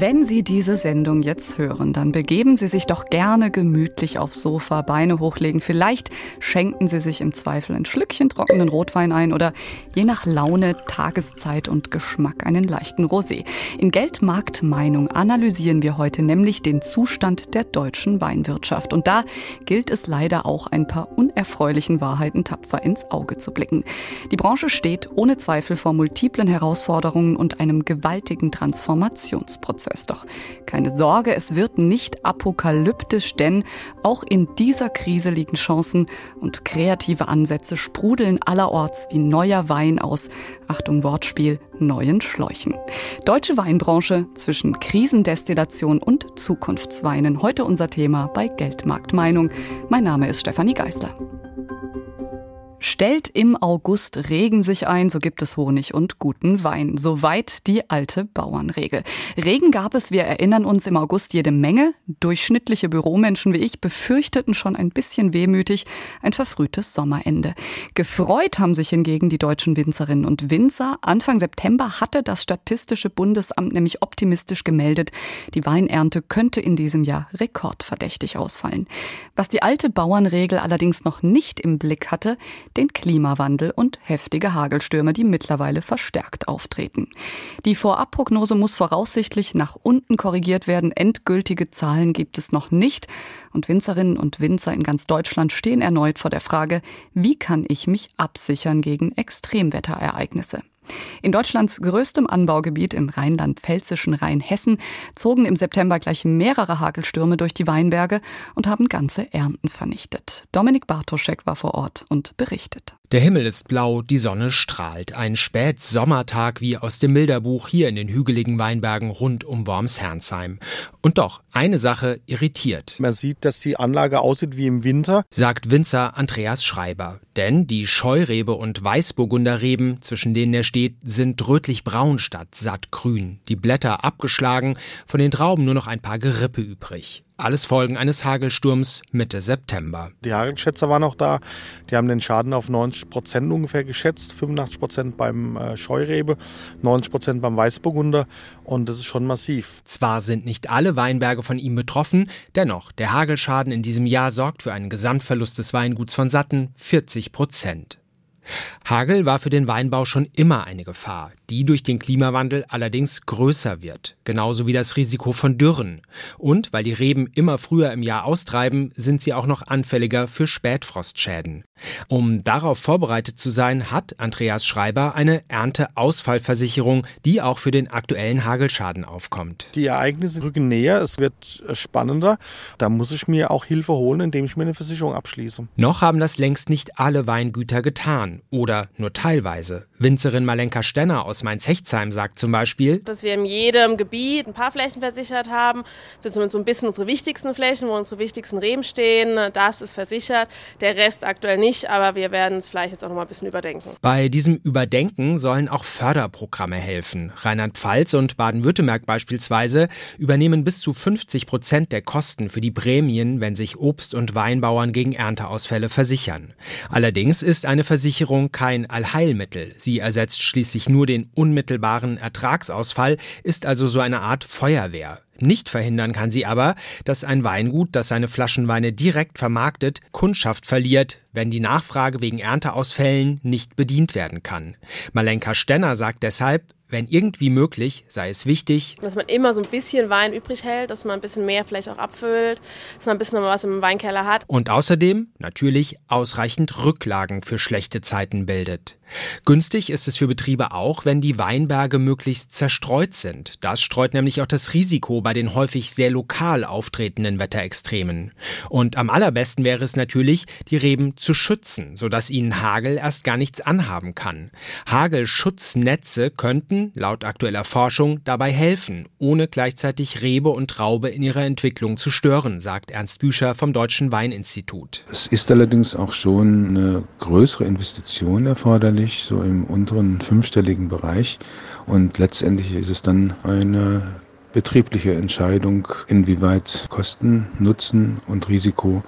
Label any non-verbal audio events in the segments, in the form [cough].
wenn Sie diese Sendung jetzt hören, dann begeben Sie sich doch gerne gemütlich aufs Sofa, Beine hochlegen. Vielleicht schenken Sie sich im Zweifel ein Schlückchen trockenen Rotwein ein oder je nach Laune, Tageszeit und Geschmack einen leichten Rosé. In Geldmarktmeinung analysieren wir heute nämlich den Zustand der deutschen Weinwirtschaft. Und da gilt es leider auch ein paar unerfreulichen Wahrheiten tapfer ins Auge zu blicken. Die Branche steht ohne Zweifel vor multiplen Herausforderungen und einem gewaltigen Transformationsprozess. Prozess. Doch keine Sorge, es wird nicht apokalyptisch, denn auch in dieser Krise liegen Chancen und kreative Ansätze sprudeln allerorts wie neuer Wein aus, Achtung Wortspiel, neuen Schläuchen. Deutsche Weinbranche zwischen Krisendestillation und Zukunftsweinen. Heute unser Thema bei Geldmarktmeinung. Mein Name ist Stefanie Geisler. Stellt im August Regen sich ein, so gibt es Honig und guten Wein. Soweit die alte Bauernregel. Regen gab es, wir erinnern uns, im August jede Menge. Durchschnittliche Büromenschen wie ich befürchteten schon ein bisschen wehmütig ein verfrühtes Sommerende. Gefreut haben sich hingegen die deutschen Winzerinnen und Winzer. Anfang September hatte das Statistische Bundesamt nämlich optimistisch gemeldet, die Weinernte könnte in diesem Jahr rekordverdächtig ausfallen. Was die alte Bauernregel allerdings noch nicht im Blick hatte, den Klimawandel und heftige Hagelstürme, die mittlerweile verstärkt auftreten. Die Vorabprognose muss voraussichtlich nach unten korrigiert werden. Endgültige Zahlen gibt es noch nicht. Und Winzerinnen und Winzer in ganz Deutschland stehen erneut vor der Frage, wie kann ich mich absichern gegen Extremwetterereignisse? In Deutschlands größtem Anbaugebiet im rheinland-pfälzischen Rheinhessen zogen im September gleich mehrere Hagelstürme durch die Weinberge und haben ganze Ernten vernichtet. Dominik Bartoschek war vor Ort und berichtet. Der Himmel ist blau, die Sonne strahlt. Ein Spätsommertag wie aus dem Bilderbuch hier in den hügeligen Weinbergen rund um Worms-Herrnsheim. Und doch, eine Sache irritiert. Man sieht, dass die Anlage aussieht wie im Winter, sagt Winzer Andreas Schreiber. Denn die Scheurebe und Weißburgunderreben, zwischen denen er steht, sind rötlich-braun statt sattgrün. Die Blätter abgeschlagen, von den Trauben nur noch ein paar Gerippe übrig. Alles Folgen eines Hagelsturms Mitte September. Die Hagelschätzer waren auch da. Die haben den Schaden auf 90 Prozent ungefähr geschätzt. 85 Prozent beim äh, Scheurebe, 90 Prozent beim Weißburgunder. Und das ist schon massiv. Zwar sind nicht alle Weinberge von ihm betroffen, dennoch, der Hagelschaden in diesem Jahr sorgt für einen Gesamtverlust des Weinguts von satten 40 Prozent. Hagel war für den Weinbau schon immer eine Gefahr, die durch den Klimawandel allerdings größer wird, genauso wie das Risiko von Dürren. Und weil die Reben immer früher im Jahr austreiben, sind sie auch noch anfälliger für Spätfrostschäden. Um darauf vorbereitet zu sein, hat Andreas Schreiber eine Ernteausfallversicherung, die auch für den aktuellen Hagelschaden aufkommt. Die Ereignisse rücken näher, es wird spannender. Da muss ich mir auch Hilfe holen, indem ich mir eine Versicherung abschließe. Noch haben das längst nicht alle Weingüter getan oder nur teilweise. Winzerin Malenka Stenner aus Mainz-Hechtsheim sagt zum Beispiel, dass wir in jedem Gebiet ein paar Flächen versichert haben. Das sind so ein bisschen unsere wichtigsten Flächen, wo unsere wichtigsten Reben stehen. Das ist versichert. Der Rest aktuell nicht, aber wir werden es vielleicht jetzt auch noch mal ein bisschen überdenken. Bei diesem Überdenken sollen auch Förderprogramme helfen. Rheinland-Pfalz und Baden-Württemberg beispielsweise übernehmen bis zu 50 Prozent der Kosten für die Prämien, wenn sich Obst- und Weinbauern gegen Ernteausfälle versichern. Allerdings ist eine Versicherung kein Allheilmittel. Sie ersetzt schließlich nur den unmittelbaren Ertragsausfall, ist also so eine Art Feuerwehr. Nicht verhindern kann sie aber, dass ein Weingut, das seine Flaschenweine direkt vermarktet, Kundschaft verliert, wenn die Nachfrage wegen Ernteausfällen nicht bedient werden kann. Malenka Stenner sagt deshalb, wenn irgendwie möglich, sei es wichtig, dass man immer so ein bisschen Wein übrig hält, dass man ein bisschen mehr vielleicht auch abfüllt, dass man ein bisschen noch was im Weinkeller hat. Und außerdem natürlich ausreichend Rücklagen für schlechte Zeiten bildet. Günstig ist es für Betriebe auch, wenn die Weinberge möglichst zerstreut sind. Das streut nämlich auch das Risiko bei den häufig sehr lokal auftretenden Wetterextremen. Und am allerbesten wäre es natürlich, die Reben zu schützen, sodass ihnen Hagel erst gar nichts anhaben kann. Hagelschutznetze könnten, laut aktueller Forschung, dabei helfen, ohne gleichzeitig Rebe und Traube in ihrer Entwicklung zu stören, sagt Ernst Büscher vom Deutschen Weininstitut. Es ist allerdings auch schon eine größere Investition erforderlich so im unteren fünfstelligen Bereich. Und letztendlich ist es dann eine betriebliche Entscheidung, inwieweit Kosten, Nutzen und Risiko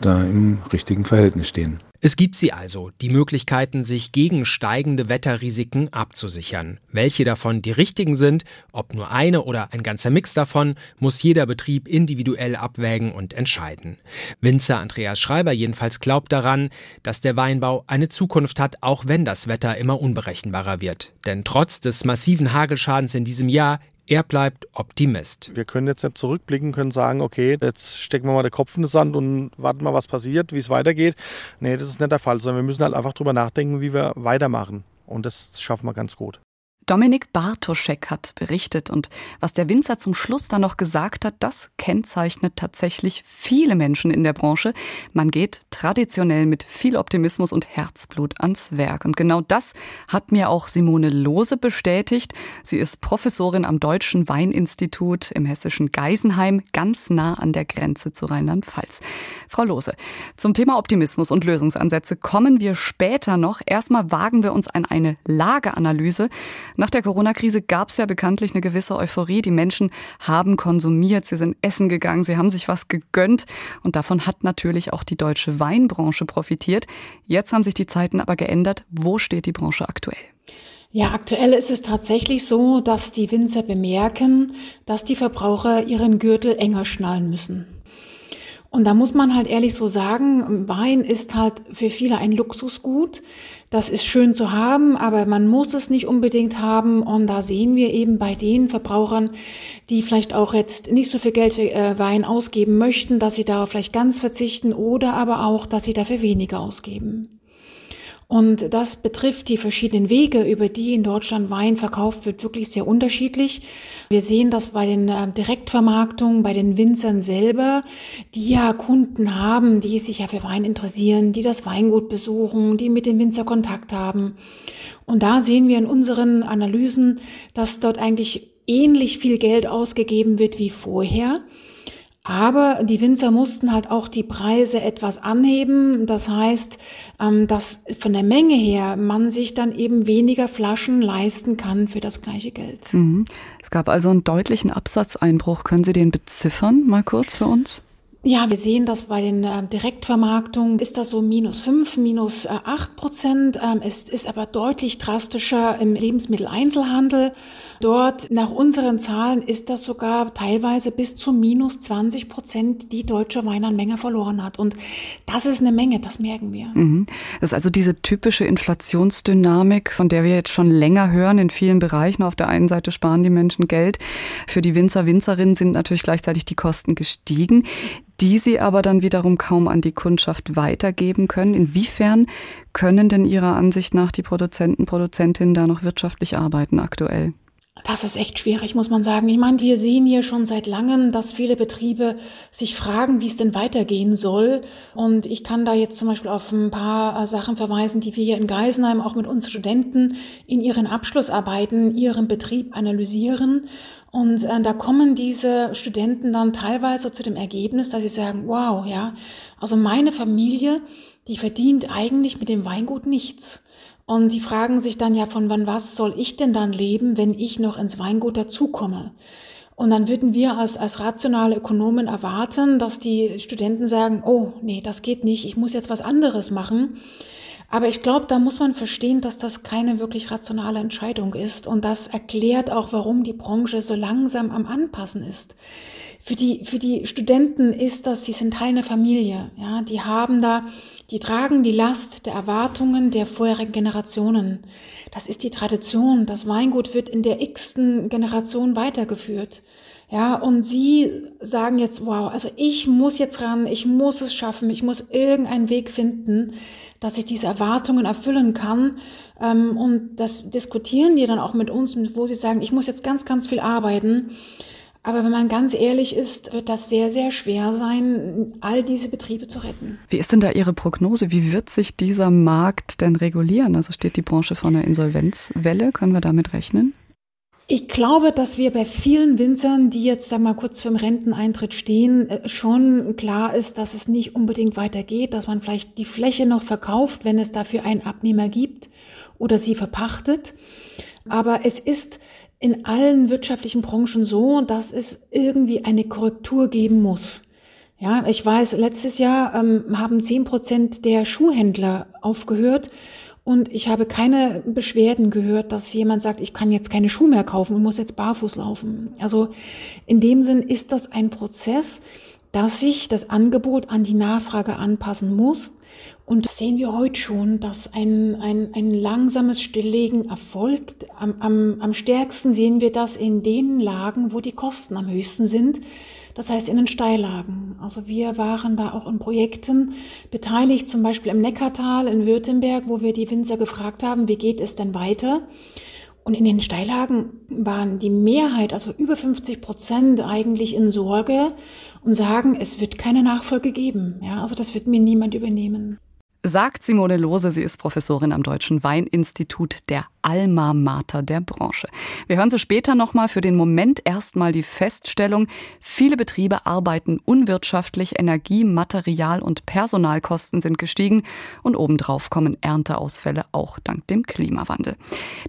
da im richtigen Verhältnis stehen. Es gibt sie also, die Möglichkeiten, sich gegen steigende Wetterrisiken abzusichern. Welche davon die richtigen sind, ob nur eine oder ein ganzer Mix davon, muss jeder Betrieb individuell abwägen und entscheiden. Winzer Andreas Schreiber jedenfalls glaubt daran, dass der Weinbau eine Zukunft hat, auch wenn das Wetter immer unberechenbarer wird. Denn trotz des massiven Hagelschadens in diesem Jahr er bleibt Optimist. Wir können jetzt nicht zurückblicken, können sagen, okay, jetzt stecken wir mal den Kopf in den Sand und warten mal, was passiert, wie es weitergeht. Nee, das ist nicht der Fall, sondern wir müssen halt einfach drüber nachdenken, wie wir weitermachen. Und das schaffen wir ganz gut. Dominik Bartoschek hat berichtet und was der Winzer zum Schluss dann noch gesagt hat, das kennzeichnet tatsächlich viele Menschen in der Branche. Man geht traditionell mit viel Optimismus und Herzblut ans Werk. Und genau das hat mir auch Simone Lose bestätigt. Sie ist Professorin am Deutschen Weininstitut im hessischen Geisenheim, ganz nah an der Grenze zu Rheinland-Pfalz. Frau Lose, zum Thema Optimismus und Lösungsansätze kommen wir später noch. Erstmal wagen wir uns an eine Lageanalyse. Nach der Corona-Krise gab es ja bekanntlich eine gewisse Euphorie. Die Menschen haben konsumiert, sie sind essen gegangen, sie haben sich was gegönnt. Und davon hat natürlich auch die deutsche Weinbranche profitiert. Jetzt haben sich die Zeiten aber geändert. Wo steht die Branche aktuell? Ja, aktuell ist es tatsächlich so, dass die Winzer bemerken, dass die Verbraucher ihren Gürtel enger schnallen müssen. Und da muss man halt ehrlich so sagen, Wein ist halt für viele ein Luxusgut. Das ist schön zu haben, aber man muss es nicht unbedingt haben. Und da sehen wir eben bei den Verbrauchern, die vielleicht auch jetzt nicht so viel Geld für äh, Wein ausgeben möchten, dass sie darauf vielleicht ganz verzichten oder aber auch, dass sie dafür weniger ausgeben. Und das betrifft die verschiedenen Wege, über die in Deutschland Wein verkauft wird, wirklich sehr unterschiedlich. Wir sehen das bei den äh, Direktvermarktungen, bei den Winzern selber, die ja Kunden haben, die sich ja für Wein interessieren, die das Weingut besuchen, die mit dem Winzer Kontakt haben. Und da sehen wir in unseren Analysen, dass dort eigentlich ähnlich viel Geld ausgegeben wird wie vorher. Aber die Winzer mussten halt auch die Preise etwas anheben. Das heißt, ähm, dass von der Menge her man sich dann eben weniger Flaschen leisten kann für das gleiche Geld. Mhm. Es gab also einen deutlichen Absatzeinbruch. Können Sie den beziffern, mal kurz für uns? Ja, wir sehen dass bei den äh, Direktvermarktungen ist das so minus fünf, minus äh, acht Prozent. Ähm, es ist aber deutlich drastischer im Lebensmitteleinzelhandel. Dort, nach unseren Zahlen, ist das sogar teilweise bis zu minus 20 Prozent, die deutsche Weinanmenge verloren hat. Und das ist eine Menge, das merken wir. Mhm. Das ist also diese typische Inflationsdynamik, von der wir jetzt schon länger hören in vielen Bereichen. Auf der einen Seite sparen die Menschen Geld. Für die Winzer, Winzerinnen sind natürlich gleichzeitig die Kosten gestiegen die sie aber dann wiederum kaum an die Kundschaft weitergeben können. Inwiefern können denn Ihrer Ansicht nach die Produzenten, Produzentinnen da noch wirtschaftlich arbeiten aktuell? Das ist echt schwierig, muss man sagen. Ich meine, wir sehen hier schon seit langem, dass viele Betriebe sich fragen, wie es denn weitergehen soll. Und ich kann da jetzt zum Beispiel auf ein paar äh, Sachen verweisen, die wir hier in Geisenheim auch mit unseren Studenten in ihren Abschlussarbeiten, ihren Betrieb analysieren. Und äh, da kommen diese Studenten dann teilweise zu dem Ergebnis, dass sie sagen, wow, ja, also meine Familie, die verdient eigentlich mit dem Weingut nichts. Und die fragen sich dann ja, von wann was soll ich denn dann leben, wenn ich noch ins Weingut dazukomme? Und dann würden wir als, als rationale Ökonomen erwarten, dass die Studenten sagen, oh, nee, das geht nicht, ich muss jetzt was anderes machen. Aber ich glaube, da muss man verstehen, dass das keine wirklich rationale Entscheidung ist. Und das erklärt auch, warum die Branche so langsam am Anpassen ist. Für die, für die Studenten ist das, sie sind Teil einer Familie. Ja, die haben da die tragen die Last der Erwartungen der vorherigen Generationen. Das ist die Tradition. Das Weingut wird in der x-ten Generation weitergeführt. Ja, und sie sagen jetzt, wow, also ich muss jetzt ran, ich muss es schaffen, ich muss irgendeinen Weg finden, dass ich diese Erwartungen erfüllen kann. Ähm, und das diskutieren die dann auch mit uns, wo sie sagen, ich muss jetzt ganz, ganz viel arbeiten. Aber wenn man ganz ehrlich ist, wird das sehr, sehr schwer sein, all diese Betriebe zu retten. Wie ist denn da Ihre Prognose? Wie wird sich dieser Markt denn regulieren? Also steht die Branche vor einer Insolvenzwelle? Können wir damit rechnen? Ich glaube, dass wir bei vielen Winzern, die jetzt sag mal kurz vorm Renteneintritt stehen, äh, schon klar ist, dass es nicht unbedingt weitergeht, dass man vielleicht die Fläche noch verkauft, wenn es dafür einen Abnehmer gibt oder sie verpachtet. Aber es ist in allen wirtschaftlichen Branchen so, dass es irgendwie eine Korrektur geben muss. Ja, ich weiß, letztes Jahr ähm, haben zehn Prozent der Schuhhändler aufgehört und ich habe keine Beschwerden gehört, dass jemand sagt, ich kann jetzt keine Schuhe mehr kaufen und muss jetzt barfuß laufen. Also in dem Sinn ist das ein Prozess, dass sich das Angebot an die Nachfrage anpassen muss. Und das sehen wir heute schon, dass ein, ein, ein langsames Stilllegen erfolgt. Am, am, am stärksten sehen wir das in den Lagen, wo die Kosten am höchsten sind. Das heißt in den Steillagen. Also wir waren da auch in Projekten beteiligt, zum Beispiel im Neckartal in Württemberg, wo wir die Winzer gefragt haben, wie geht es denn weiter? Und in den Steillagen waren die Mehrheit, also über 50 Prozent eigentlich in Sorge und sagen, es wird keine Nachfolge geben. Ja, also das wird mir niemand übernehmen. Sagt Simone Lose, sie ist Professorin am Deutschen Weininstitut der Alma Mater der Branche. Wir hören sie später nochmal für den Moment erstmal die Feststellung, viele Betriebe arbeiten unwirtschaftlich, Energie, Material und Personalkosten sind gestiegen und obendrauf kommen Ernteausfälle auch dank dem Klimawandel.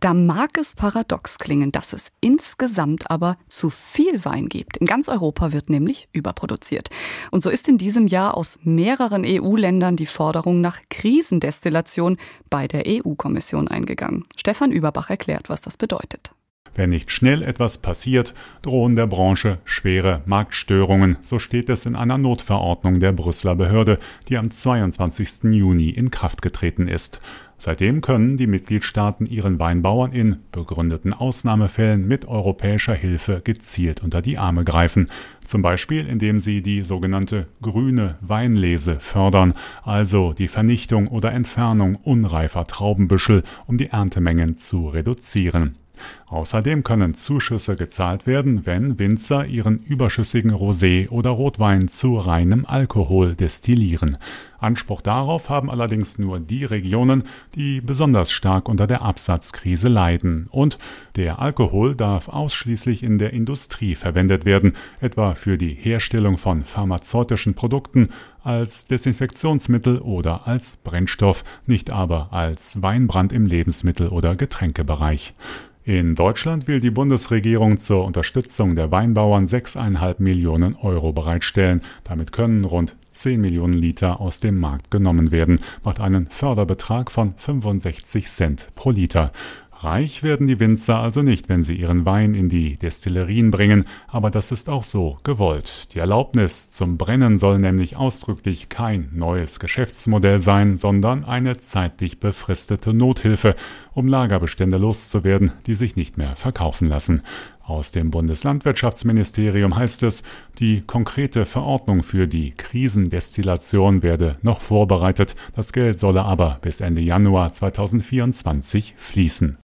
Da mag es paradox klingen, dass es insgesamt aber zu viel Wein gibt. In ganz Europa wird nämlich überproduziert. Und so ist in diesem Jahr aus mehreren EU-Ländern die Forderung nach Krisendestillation bei der EU-Kommission eingegangen. Stefan Stefan Überbach erklärt, was das bedeutet. Wenn nicht schnell etwas passiert, drohen der Branche schwere Marktstörungen, so steht es in einer Notverordnung der Brüsseler Behörde, die am 22. Juni in Kraft getreten ist. Seitdem können die Mitgliedstaaten ihren Weinbauern in begründeten Ausnahmefällen mit europäischer Hilfe gezielt unter die Arme greifen, zum Beispiel indem sie die sogenannte grüne Weinlese fördern, also die Vernichtung oder Entfernung unreifer Traubenbüschel, um die Erntemengen zu reduzieren. Außerdem können Zuschüsse gezahlt werden, wenn Winzer ihren überschüssigen Rosé oder Rotwein zu reinem Alkohol destillieren. Anspruch darauf haben allerdings nur die Regionen, die besonders stark unter der Absatzkrise leiden. Und der Alkohol darf ausschließlich in der Industrie verwendet werden, etwa für die Herstellung von pharmazeutischen Produkten, als Desinfektionsmittel oder als Brennstoff, nicht aber als Weinbrand im Lebensmittel- oder Getränkebereich. In Deutschland will die Bundesregierung zur Unterstützung der Weinbauern 6,5 Millionen Euro bereitstellen. Damit können rund 10 Millionen Liter aus dem Markt genommen werden, macht einen Förderbetrag von 65 Cent pro Liter. Reich werden die Winzer also nicht, wenn sie ihren Wein in die Destillerien bringen, aber das ist auch so gewollt. Die Erlaubnis zum Brennen soll nämlich ausdrücklich kein neues Geschäftsmodell sein, sondern eine zeitlich befristete Nothilfe, um Lagerbestände loszuwerden, die sich nicht mehr verkaufen lassen. Aus dem Bundeslandwirtschaftsministerium heißt es, die konkrete Verordnung für die Krisendestillation werde noch vorbereitet, das Geld solle aber bis Ende Januar 2024 fließen.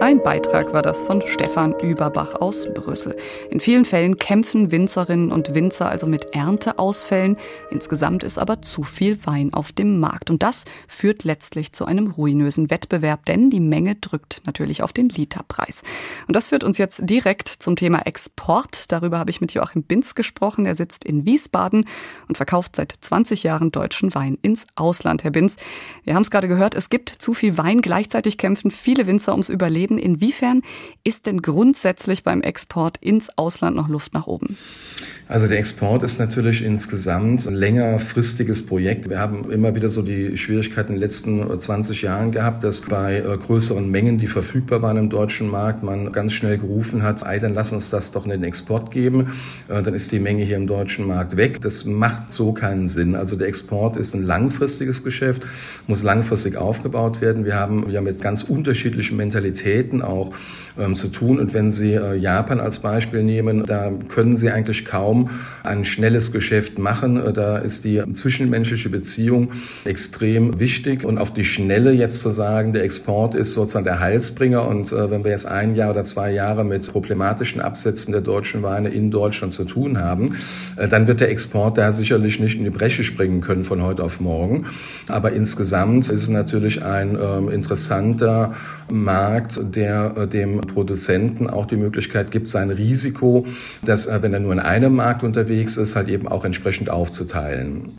Ein Beitrag war das von Stefan Überbach aus Brüssel. In vielen Fällen kämpfen Winzerinnen und Winzer also mit Ernteausfällen. Insgesamt ist aber zu viel Wein auf dem Markt. Und das führt letztlich zu einem ruinösen Wettbewerb, denn die Menge drückt natürlich auf den Literpreis. Und das führt uns jetzt direkt zum Thema Export. Darüber habe ich mit Joachim Binz gesprochen. Er sitzt in Wiesbaden und verkauft seit 20 Jahren deutschen Wein ins Ausland. Herr Binz, wir haben es gerade gehört, es gibt zu viel Wein. Gleichzeitig kämpfen viele Winzer ums Überleben reden. Inwiefern ist denn grundsätzlich beim Export ins Ausland noch Luft nach oben? Also der Export ist natürlich insgesamt ein längerfristiges Projekt. Wir haben immer wieder so die Schwierigkeiten in den letzten 20 Jahren gehabt, dass bei äh, größeren Mengen, die verfügbar waren im deutschen Markt, man ganz schnell gerufen hat, ey, dann lass uns das doch in den Export geben. Äh, dann ist die Menge hier im deutschen Markt weg. Das macht so keinen Sinn. Also der Export ist ein langfristiges Geschäft, muss langfristig aufgebaut werden. Wir haben ja mit ganz unterschiedlichen Mentalitäten auch ähm, zu tun. Und wenn Sie äh, Japan als Beispiel nehmen, da können Sie eigentlich kaum ein schnelles Geschäft machen. Äh, da ist die zwischenmenschliche Beziehung extrem wichtig. Und auf die Schnelle jetzt zu sagen, der Export ist sozusagen der Heilsbringer. Und äh, wenn wir jetzt ein Jahr oder zwei Jahre mit problematischen Absätzen der deutschen Weine in Deutschland zu tun haben, äh, dann wird der Export da sicherlich nicht in die Bresche springen können von heute auf morgen. Aber insgesamt ist es natürlich ein ähm, interessanter Markt, der äh, dem Produzenten auch die Möglichkeit gibt, sein Risiko, dass, äh, wenn er nur in einem Markt unterwegs ist, halt eben auch entsprechend aufzuteilen.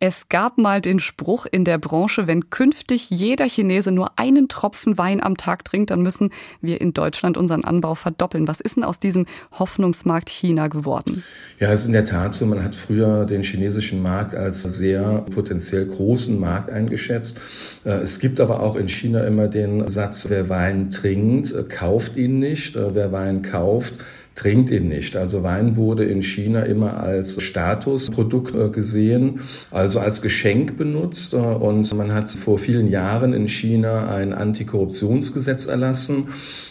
Es gab mal den Spruch in der Branche, wenn künftig jeder Chinese nur einen Tropfen Wein am Tag trinkt, dann müssen wir in Deutschland unseren Anbau verdoppeln. Was ist denn aus diesem Hoffnungsmarkt China geworden? Ja, es ist in der Tat so. Man hat früher den chinesischen Markt als sehr potenziell großen Markt eingeschätzt. Äh, es gibt aber auch in China immer den Satz, wer Wein trinkt, kauft ihn nicht. Äh, wer Wein kauft, trinkt ihn nicht. Also Wein wurde in China immer als Statusprodukt äh, gesehen, also als Geschenk benutzt. Äh, und man hat vor vielen Jahren in China ein Antikorruptionsgesetz erlassen.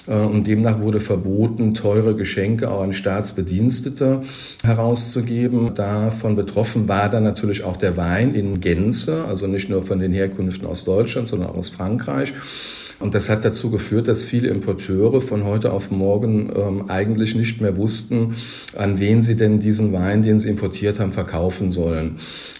Äh, und demnach wurde verboten, teure Geschenke auch an Staatsbedienstete herauszugeben. Davon betroffen war dann natürlich auch der Wein in Gänze, also nicht nur von den Herkünften aus Deutschland, sondern auch aus Frankreich. Und das hat dazu geführt, dass viele Importeure von heute auf morgen ähm, eigentlich nicht mehr wussten, an wen sie denn diesen Wein, den sie importiert haben, verkaufen sollen.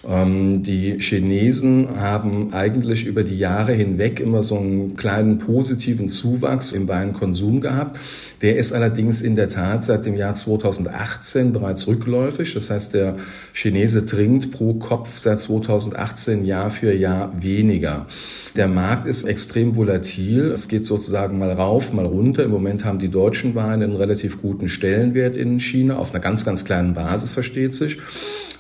Ähm, die Chinesen haben eigentlich über die Jahre hinweg immer so einen kleinen positiven Zuwachs im Weinkonsum gehabt. Der ist allerdings in der Tat seit dem Jahr 2018 bereits rückläufig. Das heißt, der Chinese trinkt pro Kopf seit 2018 Jahr für Jahr weniger. Der Markt ist extrem volatil. Es geht sozusagen mal rauf, mal runter. Im Moment haben die deutschen Weine einen relativ guten Stellenwert in China, auf einer ganz, ganz kleinen Basis, versteht sich.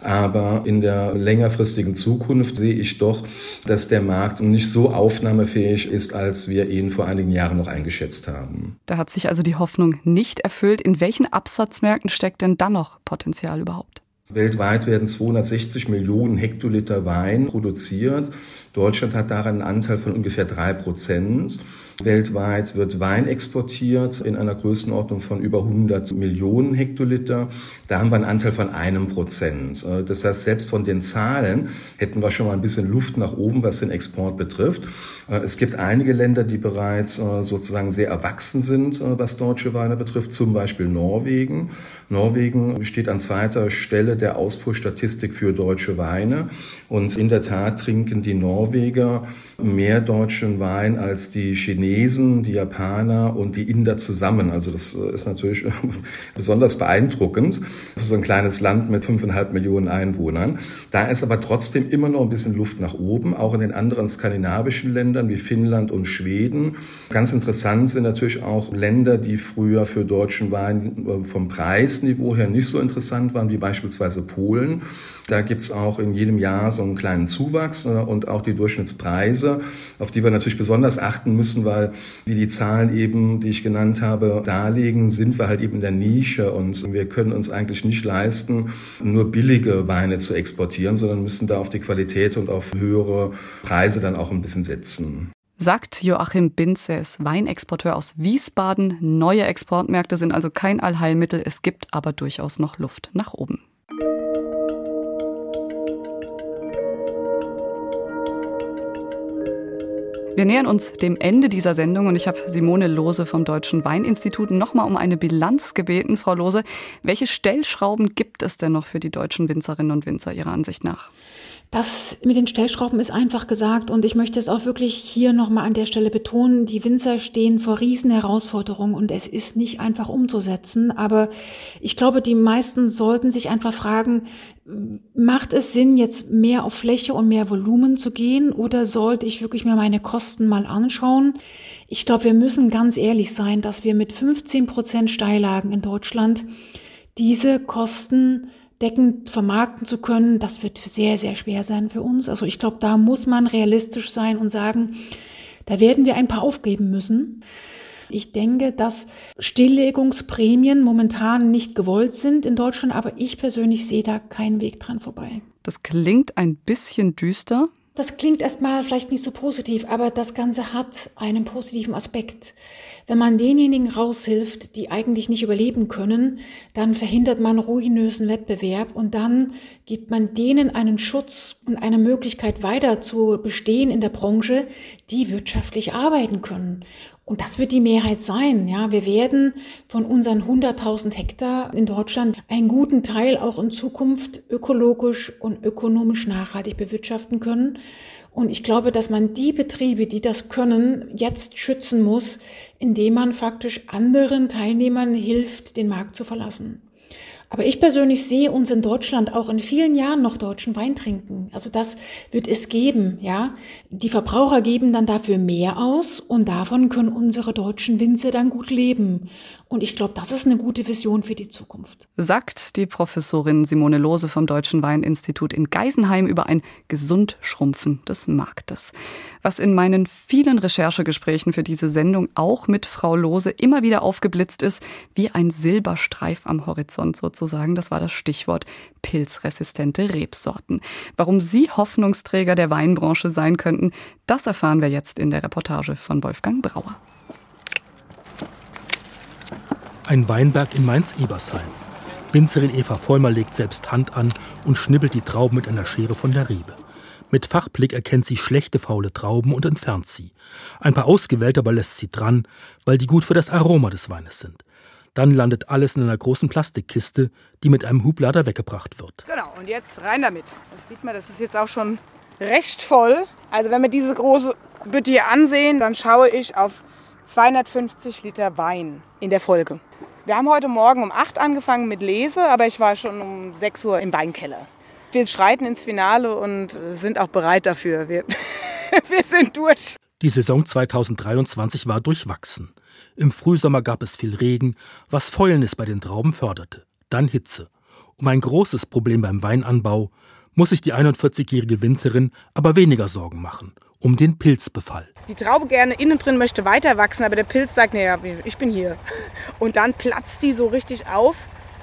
Aber in der längerfristigen Zukunft sehe ich doch, dass der Markt nicht so aufnahmefähig ist, als wir ihn vor einigen Jahren noch eingeschätzt haben. Da hat sich also die Hoffnung nicht erfüllt. In welchen Absatzmärkten steckt denn dann noch Potenzial überhaupt? Weltweit werden 260 Millionen Hektoliter Wein produziert. Deutschland hat daran einen Anteil von ungefähr drei Prozent. Weltweit wird Wein exportiert in einer Größenordnung von über 100 Millionen Hektoliter. Da haben wir einen Anteil von einem Prozent. Das heißt, selbst von den Zahlen hätten wir schon mal ein bisschen Luft nach oben, was den Export betrifft. Es gibt einige Länder, die bereits äh, sozusagen sehr erwachsen sind, äh, was deutsche Weine betrifft, zum Beispiel Norwegen. Norwegen steht an zweiter Stelle der Ausfuhrstatistik für deutsche Weine. Und in der Tat trinken die Norweger mehr deutschen Wein als die Chinesen, die Japaner und die Inder zusammen. Also das äh, ist natürlich [laughs] besonders beeindruckend für so ein kleines Land mit fünfeinhalb Millionen Einwohnern. Da ist aber trotzdem immer noch ein bisschen Luft nach oben, auch in den anderen skandinavischen Ländern wie Finnland und Schweden. Ganz interessant sind natürlich auch Länder, die früher für deutschen Wein äh, vom Preisniveau her nicht so interessant waren, wie beispielsweise Polen. Da gibt's auch in jedem Jahr so einen kleinen Zuwachs äh, und auch die Durchschnittspreise, auf die wir natürlich besonders achten müssen, weil wie die Zahlen eben, die ich genannt habe, darlegen, sind wir halt eben in der Nische und wir können uns eigentlich nicht leisten, nur billige Weine zu exportieren, sondern müssen da auf die Qualität und auf höhere Preise dann auch ein bisschen setzen sagt Joachim Binz. Ist Weinexporteur aus Wiesbaden. Neue Exportmärkte sind also kein Allheilmittel. Es gibt aber durchaus noch Luft nach oben. Wir nähern uns dem Ende dieser Sendung und ich habe Simone Lose vom Deutschen Weininstitut nochmal um eine Bilanz gebeten. Frau Lose, welche Stellschrauben gibt es denn noch für die deutschen Winzerinnen und Winzer Ihrer Ansicht nach? Das mit den Stellschrauben ist einfach gesagt und ich möchte es auch wirklich hier nochmal an der Stelle betonen. Die Winzer stehen vor riesen Herausforderungen und es ist nicht einfach umzusetzen. Aber ich glaube, die meisten sollten sich einfach fragen, macht es Sinn, jetzt mehr auf Fläche und mehr Volumen zu gehen oder sollte ich wirklich mir meine Kosten mal anschauen? Ich glaube, wir müssen ganz ehrlich sein, dass wir mit 15 Prozent Steillagen in Deutschland diese Kosten deckend vermarkten zu können, das wird sehr, sehr schwer sein für uns. Also ich glaube, da muss man realistisch sein und sagen, da werden wir ein paar aufgeben müssen. Ich denke, dass Stilllegungsprämien momentan nicht gewollt sind in Deutschland, aber ich persönlich sehe da keinen Weg dran vorbei. Das klingt ein bisschen düster. Das klingt erstmal vielleicht nicht so positiv, aber das Ganze hat einen positiven Aspekt. Wenn man denjenigen raushilft, die eigentlich nicht überleben können, dann verhindert man ruinösen Wettbewerb und dann gibt man denen einen Schutz und eine Möglichkeit weiter zu bestehen in der Branche, die wirtschaftlich arbeiten können. Und das wird die Mehrheit sein. Ja, wir werden von unseren 100.000 Hektar in Deutschland einen guten Teil auch in Zukunft ökologisch und ökonomisch nachhaltig bewirtschaften können. Und ich glaube, dass man die Betriebe, die das können, jetzt schützen muss, indem man faktisch anderen Teilnehmern hilft, den Markt zu verlassen. Aber ich persönlich sehe uns in Deutschland auch in vielen Jahren noch deutschen Wein trinken. Also das wird es geben, ja. Die Verbraucher geben dann dafür mehr aus und davon können unsere deutschen Winzer dann gut leben. Und ich glaube, das ist eine gute Vision für die Zukunft. Sagt die Professorin Simone Lose vom Deutschen Weininstitut in Geisenheim über ein gesund Schrumpfen des Marktes. Was in meinen vielen Recherchegesprächen für diese Sendung auch mit Frau Lose immer wieder aufgeblitzt ist, wie ein Silberstreif am Horizont sozusagen, das war das Stichwort pilzresistente Rebsorten. Warum sie Hoffnungsträger der Weinbranche sein könnten, das erfahren wir jetzt in der Reportage von Wolfgang Brauer. Ein Weinberg in Mainz-Ebersheim. Winzerin Eva Vollmer legt selbst Hand an und schnibbelt die Trauben mit einer Schere von der Rebe. Mit Fachblick erkennt sie schlechte faule Trauben und entfernt sie. Ein paar ausgewählte aber lässt sie dran, weil die gut für das Aroma des Weines sind. Dann landet alles in einer großen Plastikkiste, die mit einem Hublader weggebracht wird. Genau, und jetzt rein damit. Das sieht man, das ist jetzt auch schon recht voll. Also wenn wir diese große Bütte hier ansehen, dann schaue ich auf 250 Liter Wein in der Folge. Wir haben heute Morgen um 8 angefangen mit Lese, aber ich war schon um 6 Uhr im Weinkeller. Wir schreiten ins Finale und sind auch bereit dafür. Wir, [laughs] wir sind durch. Die Saison 2023 war durchwachsen. Im Frühsommer gab es viel Regen, was Fäulnis bei den Trauben förderte. Dann Hitze. Um ein großes Problem beim Weinanbau muss sich die 41-jährige Winzerin aber weniger Sorgen machen um den Pilzbefall. Die Traube gerne innen drin möchte weiter wachsen, aber der Pilz sagt, naja, ich bin hier. [laughs] Und dann platzt die so richtig auf.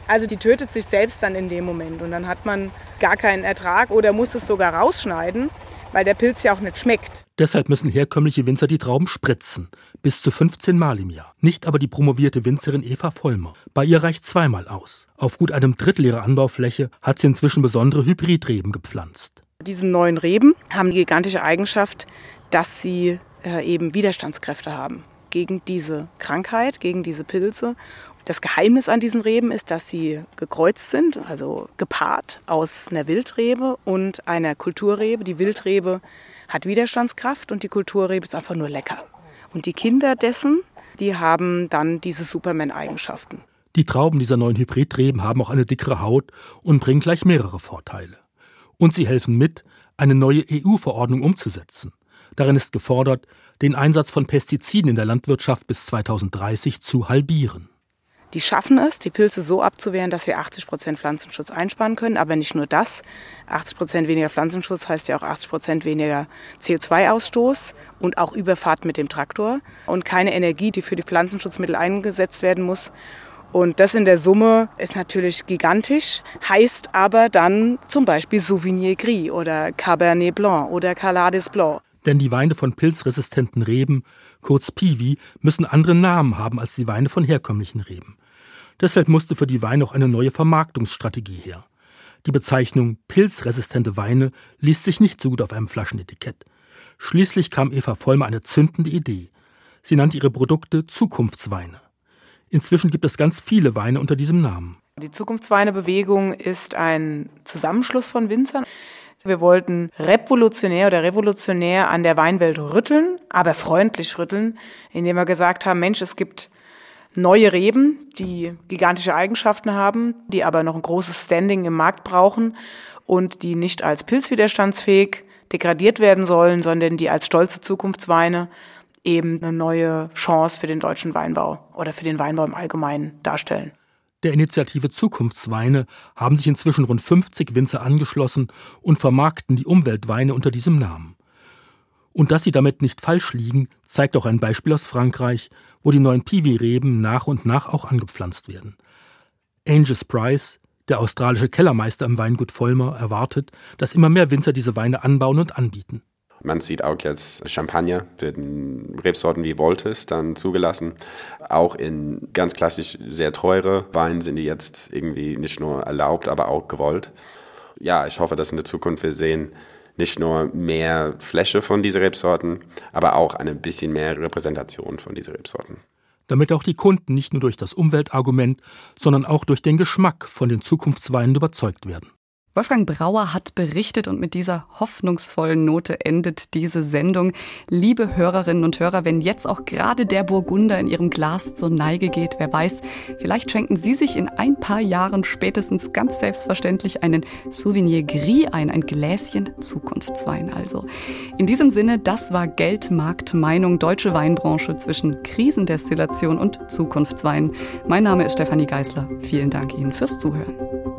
Also die tötet sich selbst dann in dem Moment und dann hat man gar keinen Ertrag oder muss es sogar rausschneiden, weil der Pilz ja auch nicht schmeckt. Deshalb müssen herkömmliche Winzer die Trauben spritzen, bis zu 15 Mal im Jahr. Nicht aber die promovierte Winzerin Eva Vollmer. Bei ihr reicht zweimal aus. Auf gut einem Drittel ihrer Anbaufläche hat sie inzwischen besondere Hybridreben gepflanzt. Diese neuen Reben haben die gigantische Eigenschaft, dass sie äh, eben Widerstandskräfte haben gegen diese Krankheit, gegen diese Pilze. Das Geheimnis an diesen Reben ist, dass sie gekreuzt sind, also gepaart aus einer Wildrebe und einer Kulturrebe. Die Wildrebe hat Widerstandskraft und die Kulturrebe ist einfach nur lecker. Und die Kinder dessen, die haben dann diese Superman-Eigenschaften. Die Trauben dieser neuen Hybridreben haben auch eine dickere Haut und bringen gleich mehrere Vorteile. Und sie helfen mit, eine neue EU-Verordnung umzusetzen. Darin ist gefordert, den Einsatz von Pestiziden in der Landwirtschaft bis 2030 zu halbieren. Die schaffen es, die Pilze so abzuwehren, dass wir 80 Prozent Pflanzenschutz einsparen können. Aber nicht nur das. 80 Prozent weniger Pflanzenschutz heißt ja auch 80 Prozent weniger CO2-Ausstoß und auch Überfahrt mit dem Traktor und keine Energie, die für die Pflanzenschutzmittel eingesetzt werden muss. Und das in der Summe ist natürlich gigantisch, heißt aber dann zum Beispiel Sauvigny Gris oder Cabernet Blanc oder Calades Blanc. Denn die Weine von pilzresistenten Reben, kurz Piwi, müssen andere Namen haben als die Weine von herkömmlichen Reben. Deshalb musste für die Weine auch eine neue Vermarktungsstrategie her. Die Bezeichnung pilzresistente Weine liest sich nicht so gut auf einem Flaschenetikett. Schließlich kam Eva Vollmer eine zündende Idee. Sie nannte ihre Produkte Zukunftsweine. Inzwischen gibt es ganz viele Weine unter diesem Namen. Die Zukunftsweine-Bewegung ist ein Zusammenschluss von Winzern. Wir wollten revolutionär oder revolutionär an der Weinwelt rütteln, aber freundlich rütteln, indem wir gesagt haben, Mensch, es gibt neue Reben, die gigantische Eigenschaften haben, die aber noch ein großes Standing im Markt brauchen und die nicht als pilzwiderstandsfähig degradiert werden sollen, sondern die als stolze Zukunftsweine eben eine neue Chance für den deutschen Weinbau oder für den Weinbau im Allgemeinen darstellen. Der Initiative Zukunftsweine haben sich inzwischen rund 50 Winzer angeschlossen und vermarkten die Umweltweine unter diesem Namen. Und dass sie damit nicht falsch liegen, zeigt auch ein Beispiel aus Frankreich, wo die neuen Piwi-Reben nach und nach auch angepflanzt werden. Angus Price, der australische Kellermeister im Weingut Vollmer, erwartet, dass immer mehr Winzer diese Weine anbauen und anbieten. Man sieht auch jetzt Champagner, werden Rebsorten wie Voltes dann zugelassen. Auch in ganz klassisch sehr teure Weine sind die jetzt irgendwie nicht nur erlaubt, aber auch gewollt. Ja, ich hoffe, dass in der Zukunft wir sehen, nicht nur mehr Fläche von diesen Rebsorten, aber auch eine bisschen mehr Repräsentation von diesen Rebsorten. Damit auch die Kunden nicht nur durch das Umweltargument, sondern auch durch den Geschmack von den Zukunftsweinen überzeugt werden. Wolfgang Brauer hat berichtet und mit dieser hoffnungsvollen Note endet diese Sendung. Liebe Hörerinnen und Hörer, wenn jetzt auch gerade der Burgunder in Ihrem Glas zur Neige geht, wer weiß, vielleicht schenken Sie sich in ein paar Jahren spätestens ganz selbstverständlich einen Souvenir Gris ein, ein Gläschen Zukunftswein also. In diesem Sinne, das war Geld, Markt, Meinung, deutsche Weinbranche zwischen Krisendestillation und Zukunftswein. Mein Name ist Stefanie Geisler. Vielen Dank Ihnen fürs Zuhören.